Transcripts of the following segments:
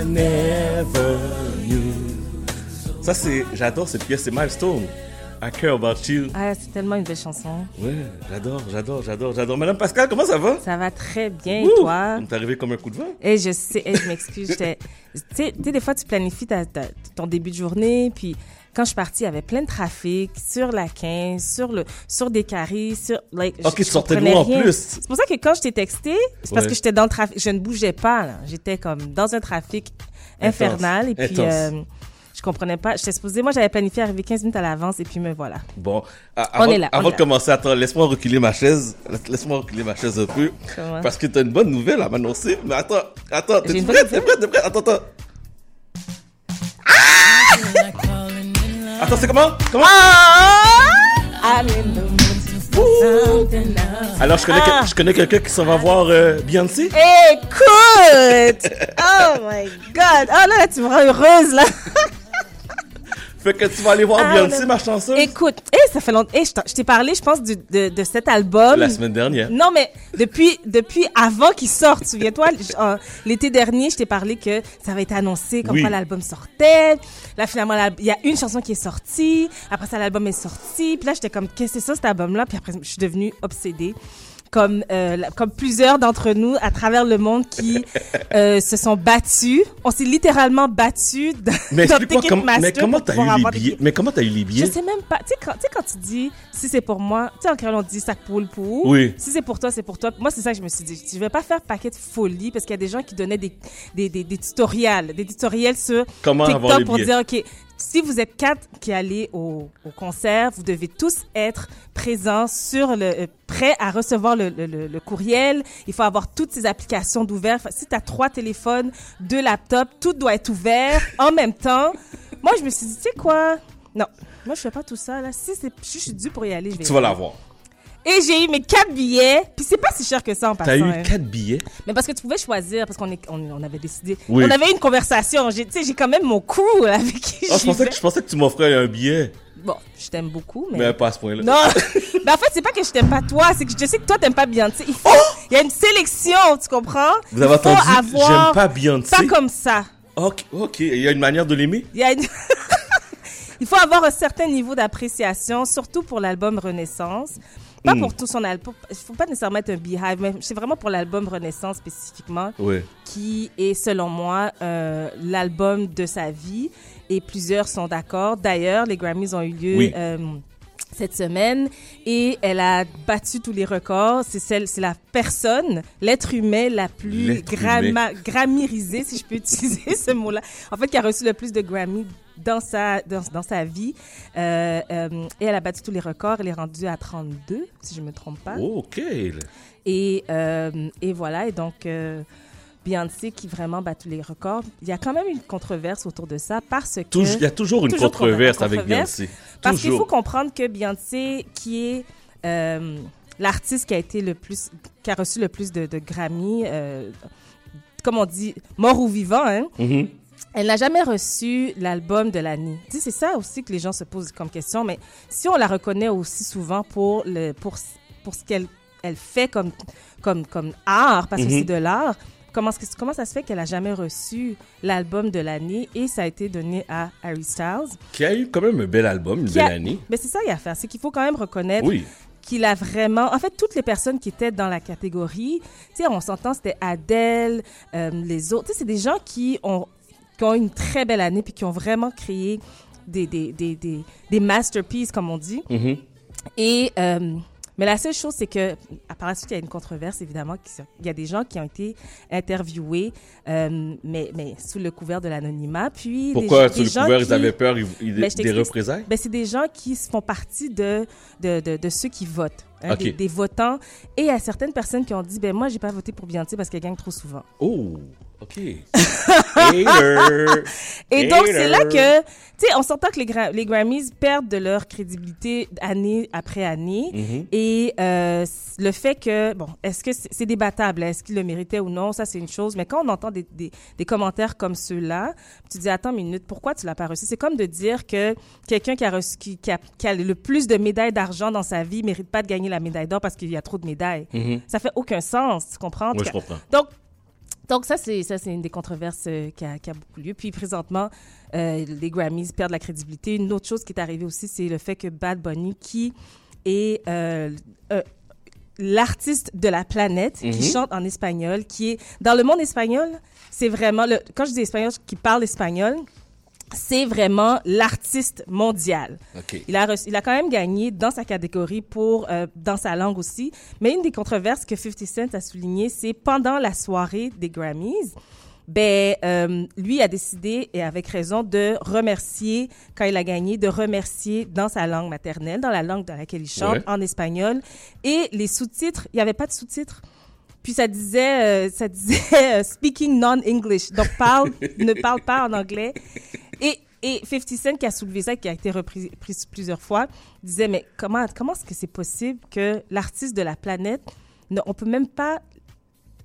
I never knew. Ça, c'est. J'adore cette pièce, c'est Milestone. I care about you. Ah, c'est tellement une belle chanson. Ouais, j'adore, j'adore, j'adore, j'adore. Madame Pascal, comment ça va? Ça va très bien, Ouh, toi? On est arrivé comme un coup de vent. Et je sais, et je m'excuse. Tu sais, tu sais, des fois, tu planifies ta- ta- ton début de journée, puis quand je suis partie, il y avait plein de trafic sur la 15, sur, le, sur des carrés, sur. Like, je- Ok, tu je sortais de en rien. plus? C'est pour ça que quand je t'ai texté, c'est parce que j'étais dans le trafic. Je ne bougeais pas, là. J'étais comme dans un trafic infernal. Et puis, Intense. euh, je comprenais pas. J'étais supposée, moi, j'avais planifié arriver 15 minutes à l'avance, et puis me voilà. Bon, a- On avant, est là, on avant est de là. commencer, attends, laisse-moi reculer ma chaise. Laisse- Laisse-moi reculer ma chaise un peu. Comment? Parce que t'as une bonne nouvelle à m'annoncer. Mais attends, attends, t'es prête? T'es prête? T'es prête? Attends, attends. Ah! Attends, c'est comment? Comment? Else. Alors, je connais, Ah. que- je connais quelqu'un qui s'en va voir euh, Beyoncé? Écoute! Oh my God! Oh là, là, tu me rends heureuse, là! Fait que tu vas aller voir Ah, Beyoncé, ma chanson. Écoute, eh, ça fait longtemps. Eh, je t'ai parlé, je pense, du- de, de cet album. La semaine dernière. Non, mais depuis, depuis avant qu'il sorte, souviens-toi, l'été dernier, je t'ai parlé que ça avait été annoncé comme Oui. quoi l'album sortait. Là, finalement, il y a une chanson qui est sortie. Après ça, l'album est sorti. Puis là, j'étais comme, qu'est-ce que c'est ça, cet album-là? Puis après, je suis devenue obsédée. Comme, euh, comme plusieurs d'entre nous à travers le monde qui euh, se sont battus. On s'est littéralement battus dans, Mais Ticketmaster mais comment t'as eu les avoir des billets? Mais comment t'as eu les je billets? sais même pas. Tu sais, quand, quand tu dis si c'est pour moi, tu sais, en créole, on dit sac pour le pour. Oui. Si c'est pour toi, c'est pour toi. Moi, c'est ça que je me suis dit. Je vais pas faire paquet de folie parce qu'il y a des gens qui donnaient des, des, des, des tutoriels, des tutoriels sur Comment avoir TikTok pour billets? dire, OK, si vous êtes quatre qui allez au, au concert, vous devez tous être présents sur le, euh, prêts à recevoir le, le, le- courriel. Il faut avoir toutes ces applications d'ouvert. Si tu as trois téléphones, deux laptops, tout doit être ouvert en même temps. Moi, je me suis dit, tu sais quoi? Non, moi, je fais pas tout ça, là. Si c'est, je suis due pour y aller, je vais Tu y vas l'avoir. Et j'ai eu mes quatre billets. Puis c'est pas si cher que ça en passant. T'as eu hein. quatre billets? Mais parce que tu pouvais choisir, parce qu'on on, on avait décidé. Oui. On avait une conversation. Tu sais, j'ai quand même mon crew avec qui Ah, je pensais vais. que, je pensais que tu m'offrais un billet. Bon, je t'aime beaucoup, mais. Mais pas à ce point-là. Non! mais en fait, c'est pas que je t'aime pas toi, c'est que je sais que toi, t'aimes pas Beyoncé. Il faut. Il y a une sélection, tu comprends? Oh! Vous avez entendu? avoir- J'aime pas Beyoncé. Pas comme ça. Ok, ok. Il y a une manière de l'aimer? Il y a une- Il faut avoir un certain niveau d'appréciation, surtout pour l'album Renaissance. Pas Mm. pour tout son album. Il faut pas nécessairement être un beehive, mais c'est vraiment pour l'album Renaissance spécifiquement, Oui. qui est, selon moi, euh, l'album de sa vie. Et plusieurs sont d'accord. D'ailleurs, les Grammys ont eu lieu Oui. euh, cette semaine et elle a battu tous les records. C'est celle, c'est la personne, l'être humain la plus gramma, grammirisée, si je peux utiliser ce mot-là. En fait, qui a reçu le plus de Grammy dans sa, dans, dans sa vie. Euh, euh, et elle a battu tous les records. Elle est rendue à 32, si je me trompe pas. Oh, ok. Et, euh, et voilà, et donc Beyoncé qui vraiment bat tous les records. Il y a quand même une controverse autour de ça parce que... Toujours- Il y a toujours une Toujours controverse avec. Beyoncé. Parce qu'il faut comprendre que Beyoncé, qui est l'artiste qui a été le plus, qui a reçu le plus de, de Grammy, comme on dit, mort ou vivant, hein, Mhm. Elle n'a jamais reçu l'album de l'année. Tu sais, c'est ça aussi que les gens se posent comme question. Mais si on la reconnaît aussi souvent pour le pour pour ce qu'elle elle fait comme comme comme art, parce que Mhm. c'est de l'art. Comment, comment ça se fait qu'elle a jamais reçu l'album de l'année et ça a été donné à Harry Styles? Qui a eu quand même un bel album, une belle a- année. Mais c'est ça qu'il y a à faire, c'est qu'il faut quand même reconnaître Oui. qu'il a vraiment. En fait, toutes les personnes qui étaient dans la catégorie, tu sais, on s'entend, c'était Adele, euh, les autres. Tu sais, c'est des gens qui ont, qui ont une très belle année puis qui ont vraiment créé des, des, des, des, des masterpieces, comme on dit. Mhm. Et. euh, mais la seule chose, c'est que, à part la suite, il y a une controverse, évidemment. Il y a des gens qui ont été interviewés, euh, mais, mais sous le couvert de l'anonymat. Puis, Pourquoi, des, sous le des couvert, ils avaient peur ils- ils- Ben, des représailles? ben, c'est des gens qui font partie de, de, de, de ceux qui votent, hein, des, des votants. Et il y a certaines personnes qui ont dit, ben moi, j'ai pas voté pour Beyoncé parce qu'elle gagne trop souvent. Oh, ok. Hater. Et donc, c'est là que, tu sais, on s'entend que les, Gra- les Grammys perdent de leur crédibilité année après année. Mhm. Et euh, le fait que, bon, est-ce que c'est débattable, est-ce qu'il le méritait ou non, ça c'est une chose. Mais quand on entend des, des, des commentaires comme ceux-là, tu dis, attends une minute, pourquoi tu l'as pas reçu? C'est comme de dire que quelqu'un qui a, reçu, qui, qui, a, qui a le plus de médailles d'argent dans sa vie mérite pas de gagner la médaille d'or parce qu'il y a trop de médailles. Mhm. Ça fait aucun sens, tu comprends? Oui, je comprends. Donc, Donc ça, c'est ça, c'est une des controverses euh, qui, a, qui a beaucoup lieu. Puis présentement, euh, les Grammys perdent la crédibilité. Une autre chose qui est arrivée aussi, c'est le fait que Bad Bunny, qui est euh, l'artiste de la planète, qui Mhm. chante en espagnol, qui est dans le monde espagnol, c'est vraiment le. Quand je dis espagnol, qui parle espagnol, c'est vraiment l'artiste mondial. OK. Il a, reçu- il a quand même gagné dans sa catégorie pour euh, dans sa langue aussi. Mais une des controverses que 50 Cent a souligné, c'est pendant la soirée des Grammys, ben euh, lui a décidé et avec raison de remercier quand il a gagné, de remercier dans sa langue maternelle, dans la langue dans laquelle il chante, Ouais. en espagnol. Et les sous-titres, il n'y avait pas de sous-titres. Puis ça disait, euh, ça disait euh, speaking non-English. Donc parle, ne parle pas en anglais. Et, et 50 Cent qui a soulevé ça, qui a été repris pris plusieurs fois, disait mais comment comment est-ce que c'est possible que l'artiste de la planète, ne, on peut même pas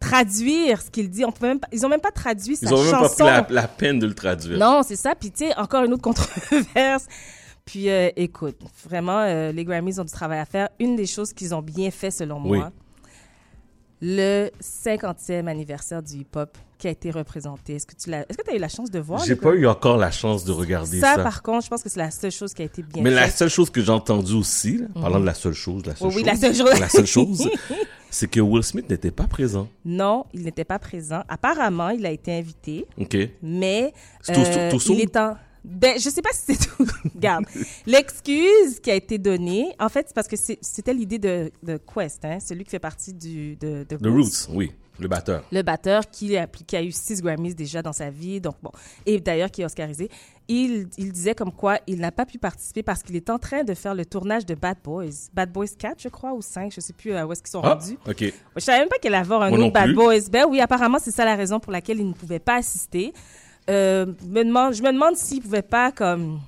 traduire ce qu'il dit, on peut même pas, ils ont même pas traduit sa Ils ont même pas chanson. pris la, la peine de le traduire. Non, c'est ça. Puis, tu sais, encore une autre controverse. Puis, euh, écoute, vraiment, euh, les Grammys ont du travail à faire. Une des choses qu'ils ont bien fait, selon Oui. moi, le 50e anniversaire du hip-hop qui a été représenté. Est-ce que tu l'as, est-ce que tu as eu la chance de voir? J'ai pas eu encore la chance de regarder ça. ça, par contre, je pense que c'est la seule chose qui a été bien Mais la seule chose que j'ai entendue aussi, là, parlant de la seule chose, la seule oui, chose, la seule chose. la seule chose, c'est que Will Smith n'était pas présent. Non, il n'était pas présent. Apparemment, il a été invité, OK. mais C'est tout- euh, tout- tout il est en... Ben, je sais pas si c'est tout. Regarde, l'excuse qui a été donnée, en fait, c'est parce que c'était l'idée de, de Quest, hein, celui qui fait partie du de, de The Roots, oui, le batteur. le batteur qui a, qui a eu six Grammys déjà dans sa vie, donc bon, et d'ailleurs qui est oscarisé. Il, il disait comme quoi il n'a pas pu participer parce qu'il est en train de faire le tournage de Bad Boys, Bad Boys 4, je crois, ou 5, je sais plus euh, où est-ce qu'ils sont Ah, rendus. OK. Je savais même pas qu'il allait avoir un autre Bad plus. Boys. Ben oui, apparemment, c'est ça la raison pour laquelle il ne pouvait pas assister. Euh, me demande, je me demande s'il pouvait pas, comme,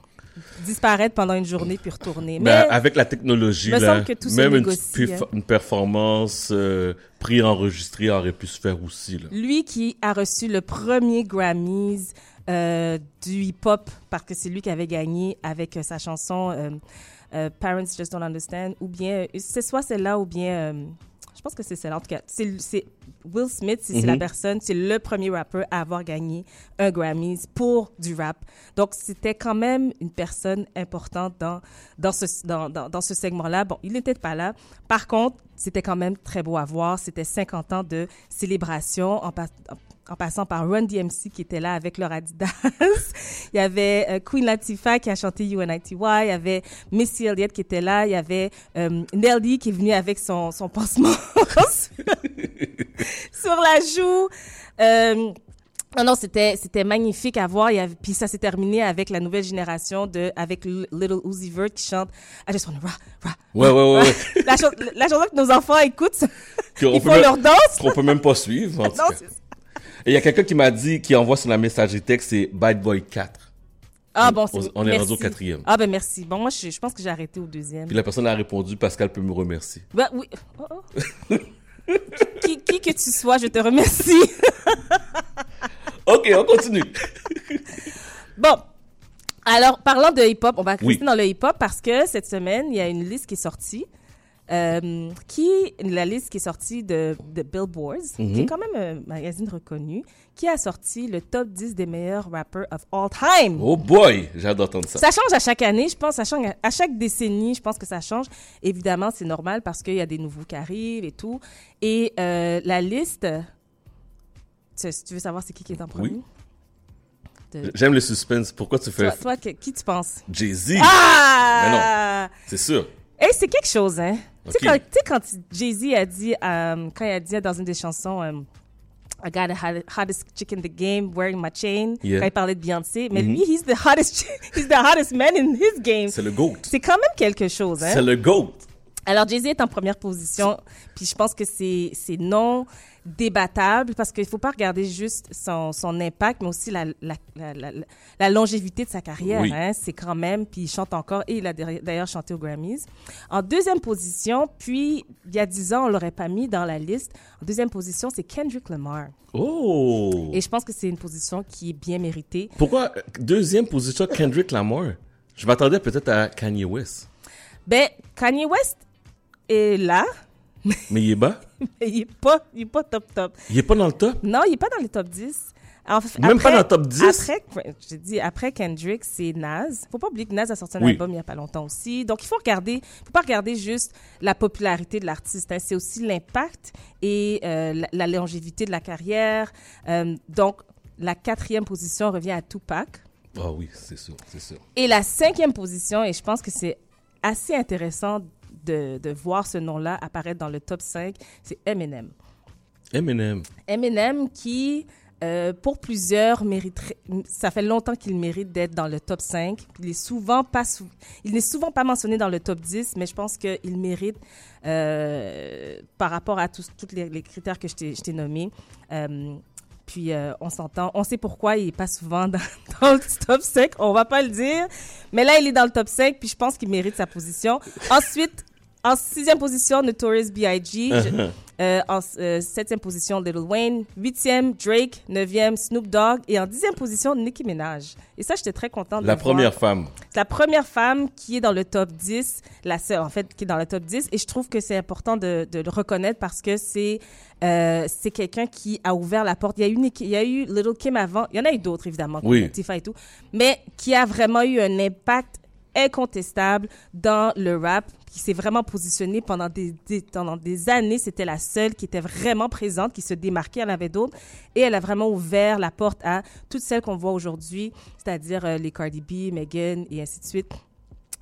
disparaître pendant une journée puis retourner. Mais Ben, avec la technologie, me là, que tout même une, négocie, hein. une performance euh, pré-enregistrée aurait pu se faire aussi. Là. lui qui a reçu le premier Grammys euh, du hip-hop, parce que c'est lui qui avait gagné avec euh, sa chanson euh, Parents Just Don't Understand, ou bien, c'est soit celle-là, ou bien, je pense que c'est celle-là, en tout cas, c'est Will Smith, c'est la Mhm. personne, c'est le premier rappeur à avoir gagné un Grammys pour du rap. Donc, c'était quand même une personne importante dans, dans ce, dans, dans, dans ce segment-là. Bon, il n'était pas là. Par contre, c'était quand même très beau à voir. C'était 50 ans de célébration en, pas- en passant par Run DMC qui était là avec leur Adidas. il y avait euh, Queen Latifah qui a chanté UNITY. Il y avait Missy Elliott qui était là. Il y avait euh, Nelly qui est venue avec son, son pansement sur la joue. Euh, non, non, c'était c'était magnifique à voir. Avait, puis ça s'est terminé avec la nouvelle génération de avec Little Uzi Vert qui chante I just wanna rah, rah. Ouais, ouais, ouais. ouais. La, chan- la chanson que nos enfants écoutent, Qu'on ils font même- leur danse. Qu'on peut même pas suivre. en Non, c'est ça. Et il y a quelqu'un qui m'a dit, qui envoie sur la messagerie texte, c'est Bad Boy 4. Ah On- bon, on- c'est on est merci. rendu au quatrième. Ah ben merci. Bon, moi je, je pense que j'ai arrêté au deuxième. Puis la personne a répondu, Pascal peut me remercier. Ben oui. Oh, oh. qui, qui que tu sois, je te remercie. OK, on continue. Bon. Alors, parlant de hip-hop, on va rester Oui. dans le hip-hop parce que cette semaine, il y a une liste qui est sortie. Euh, qui la liste qui est sortie de, de Billboard, Mhm. qui est quand même un magazine reconnu, qui a sorti le top 10 des meilleurs rappers of all time. Oh boy, j'ai hâte d'entendre ça. Ça change à chaque année, je pense, ça change à chaque décennie, je pense que ça change. Évidemment, c'est normal parce qu'il y a des nouveaux qui arrivent et tout. Et euh, la liste, tu, tu veux savoir c'est qui qui est en premier? Oui. De- J'aime le suspense. Pourquoi tu fais toi, qui tu penses? Jay-Z? Ah! C'est sûr. Hey, c'est quelque chose, hein? Tu sais, Ok. quand, tu sais, quand Jay-Z a dit, euh, quand il a dit dans une des chansons, euh, I got the hot- hottest chick in the game wearing my chain, Yeah. quand il parlait de Beyoncé, mais Mhm. lui, he's the hottest, he's the hottest man in his game. C'est le GOAT. C'est quand même quelque chose, hein? C'est le GOAT. Alors, Jay-Z est en première position, puis je pense que c'est c'est non débattable parce qu'il faut pas regarder juste son, son impact, mais aussi la, la, la, la, la longévité de sa carrière. Oui. Hein? C'est quand même, puis il chante encore, et il a d'ailleurs chanté aux Grammys. En deuxième position, puis il y a dix ans, on l'aurait pas mis dans la liste. En deuxième position, c'est Kendrick Lamar. Oh. Et je pense que c'est une position qui est bien méritée. Pourquoi deuxième position Kendrick Lamar? Je m'attendais peut-être à Kanye West. Ben, Kanye West est là, Mais il est bas? Il est pas, il est pas top top. Il est pas dans le top? Non, il est pas dans les top 10. En fait, Même pas dans le top 10? Après, j'ai dit, après Kendrick, c'est Nas. Faut pas oublier que Nas a sorti un Oui. album il y a pas longtemps aussi. Donc, il faut regarder, faut pas regarder juste la popularité de l'artiste. hein. C'est aussi l'impact et euh, la, la longévité de la carrière. Euh, donc, la quatrième position revient à Tupac. Ah oui, c'est sûr, c'est sûr. Et la cinquième position, et je pense que c'est assez intéressant de, de voir ce nom-là apparaître dans le top 5, c'est Eminem. Eminem. Eminem qui, euh, pour plusieurs, mériterait, ça fait longtemps qu'il mérite d'être dans le top 5. Il est souvent pas, sou- il n'est souvent pas mentionné dans le top 10, mais je pense qu'il mérite, euh, par rapport à tous les, les critères que je t'ai nommés. Euh, puis euh, on s'entend, on sait pourquoi il est pas souvent dans, dans le top 5, on va pas le dire, mais là il est dans le top 5, puis je pense qu'il mérite sa position. Ensuite, en sixième position, Notorious B.I.G. Je- euh, en euh, septième position, Little Wayne. Huitième, Drake. Neuvième, Snoop Dogg. Et en dixième position, Nicki Minaj. Et ça, j'étais très contente de La le voir. première femme. C'est la première femme qui est dans le top 10, la seule en fait qui est dans le top 10 et je trouve que c'est important de, de le reconnaître parce que c'est euh, c'est quelqu'un qui a ouvert la porte. Il y a eu Nicki- il y a eu Little Kim avant, il y en a eu d'autres évidemment, Oui. Latifah et tout, mais qui a vraiment eu un impact incontestable dans le rap, qui s'est vraiment positionné pendant des, des- pendant des années. C'était la seule qui était vraiment présente, qui se démarquait. Elle en avait d'autres. Et elle a vraiment ouvert la porte à toutes celles qu'on voit aujourd'hui, c'est-à-dire euh, les Cardi B, Megan et ainsi de suite.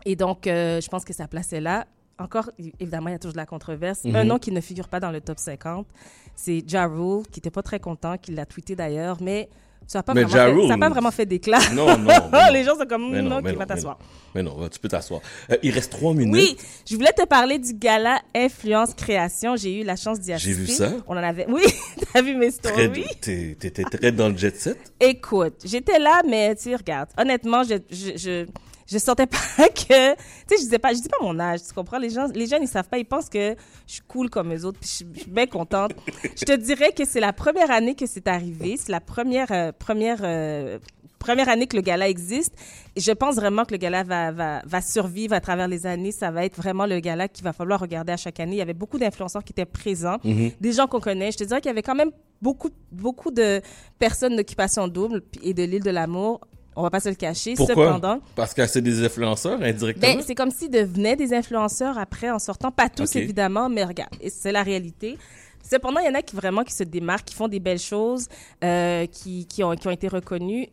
Et donc, euh, je pense que sa place est là. Encore, évidemment, il y a toujours de la controverse. Un nom qui ne figure pas dans le top 50, c'est Ja Rule, qui n'était pas très content, qui l'a tweeté d'ailleurs, mais ça n'a pas, Mais vraiment Ja fait- ça a pas vraiment fait d'éclat. Non, non. non. Les gens sont comme, Mais non, mais qui va t'asseoir. Mais non, tu peux t'asseoir. Euh, il reste trois minutes. Oui, je voulais te parler du gala Influence Création. J'ai eu la chance d'y assister. J'ai vu ça. On en avait. Oui, t'as vu mes stories. T'étais très dans le jet set. Écoute, j'étais là, mais tu sais, regarde, honnêtement, je, je, je, je sentais pas que, tu sais, je disais pas, je dis pas mon âge, tu comprends? Les gens, les jeunes, ils savent pas, ils pensent que je suis cool comme eux autres, puis je suis- bien contente. je te dirais que c'est la première année que c'est arrivé, c'est la première, euh, première, euh, première année que le gala existe. Et je pense vraiment que le gala va, va, va survivre à travers les années. Ça va être vraiment le gala qu'il va falloir regarder à chaque année. Il y avait beaucoup d'influenceurs qui étaient présents, des gens qu'on connaît. Je te dirais qu'il y avait quand même beaucoup, beaucoup de personnes d'occupation double et de l'île de l'amour. On va pas se le cacher. Pourquoi? Cependant, Parce que c'est des influenceurs indirectement? ben, c'est comme s'ils devenaient des influenceurs après en sortant. Pas tous, évidemment, mais regarde, c'est la réalité. Cependant, il y en a qui vraiment qui se démarquent, qui font des belles choses, euh, qui, qui, ont, qui ont été reconnus.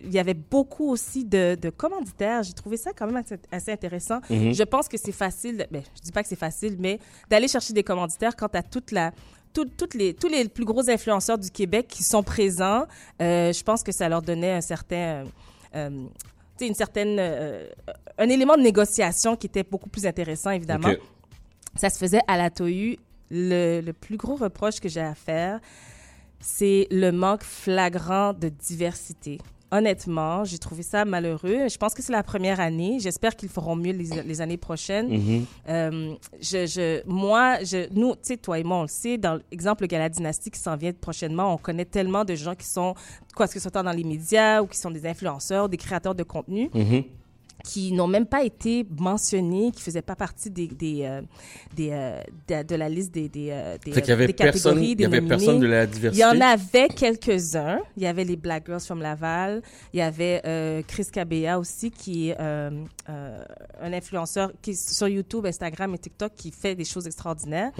Il y avait beaucoup aussi de, de commanditaires. J'ai trouvé ça quand même assez, assez intéressant. Je pense que c'est facile, ben, je dis pas que c'est facile, mais d'aller chercher des commanditaires quand tu as toute la, tout- les, tous les plus gros influenceurs du Québec qui sont présents, euh, je pense que ça leur donnait un certain, euh, euh, tu sais, une certaine, euh, un élément de négociation qui était beaucoup plus intéressant, évidemment. Ça se faisait à la TOU. Le, le plus gros reproche que j'ai à faire, c'est le manque flagrant de diversité. Honnêtement, j'ai trouvé ça malheureux. Je pense que c'est la première année. J'espère qu'ils feront mieux les, les années prochaines. Mhm. Euh, je, je, moi, je, nous, tu sais, toi et moi, on le sait, dans l'exemple le Gala Dynastie qui s'en vient prochainement, on connaît tellement de gens qui sont, quoi, ce que ce soit dans les médias ou qui sont des influenceurs, des créateurs de contenu, Mhm. Qui n'ont même pas été mentionnés, qui faisaient pas partie des, des, euh, des, euh, de, de la liste des, des, euh, des, des personne, catégories, il des y avait personne de la Il diversité. y en avait quelques-uns. Il y avait les Black Girls from Laval. Il y avait euh, Chris Cabella aussi, qui est un influenceur qui est sur YouTube, Instagram et TikTok, qui fait des choses extraordinaires.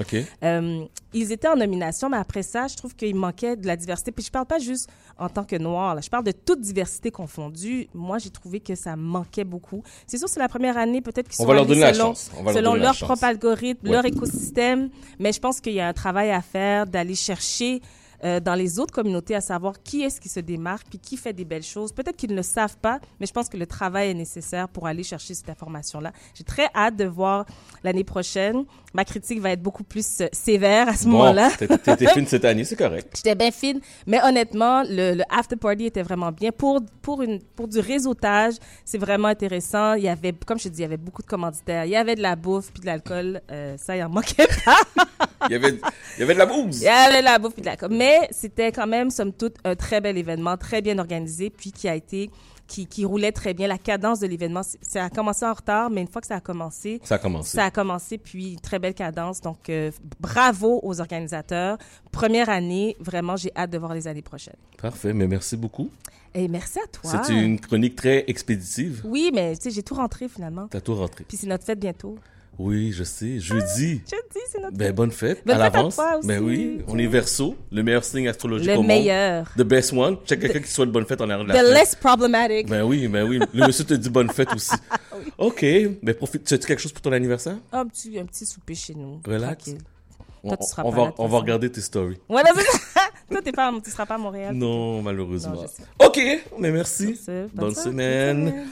Ils étaient en nomination, mais après ça, je trouve qu'il manquait de la diversité. Puis je parle pas juste en tant que noir, là. je parle de toute diversité confondue. Moi, j'ai trouvé que ça manquait beaucoup. C'est sûr, c'est la première année, peut-être qu'ils On sont va leur donner la selon, chance. On va leur selon la leur chance. propre algorithme, Ouais. leur écosystème. Mais je pense qu'il y a un travail à faire d'aller chercher euh, dans les autres communautés à savoir qui est-ce qui se démarque puis qui fait des belles choses. Peut-être qu'ils ne le savent pas, mais je pense que le travail est nécessaire pour aller chercher cette information-là. J'ai très hâte de voir l'année prochaine. Ma critique va être beaucoup plus euh, sévère à ce Bon, moment-là. t'es fine cette année, c'est correct. J'étais bien fine, mais honnêtement, le, le after party était vraiment bien pour pour une pour du réseautage. C'est vraiment intéressant. Il y avait, comme je te dis, il y avait beaucoup de commanditaires. Il y avait de la bouffe puis de l'alcool. Euh, ça, il en manquait pas. il, y avait, il y avait de la bouse. Il y avait de la bouffe et de la com. Mais c'était quand même, somme toute, un très bel événement, très bien organisé, puis qui a été qui, qui roulait très bien. La cadence de l'événement, ça a commencé en retard, mais une fois que ça a commencé, Ça a commencé. ça a commencé, puis très belle cadence. Donc, euh, bravo aux organisateurs. Première année, vraiment, j'ai hâte de voir les années prochaines. Parfait, mais merci beaucoup. Et merci à toi. C'est une chronique très expéditive. Oui, mais tu sais, j'ai tout rentré finalement. T'as tout rentré. Puis c'est notre fête bientôt. Oui, je sais. Jeudi. Je te dis, c'est notre Ben, bonne fête. Bonne à l'avance. Ben oui, on est verso, le meilleur signe astrologique Le au monde. meilleur. The best one. Check quelqu'un qui souhaite bonne fête en arrière de The la fête. less problematic. Ben oui, ben oui. Le monsieur te dit bonne fête aussi. OK. Ben profite. Tu as quelque chose pour ton anniversaire? Un petit, un petit souper chez nous. Relax. Tranquille. On, Toi, tu seras on pas va, là, on va regarder tes stories. Voilà. Toi, t'es pas, tu seras pas à Montréal. Non, malheureusement. Non. OK, mais merci. Ce, Bonne semaine.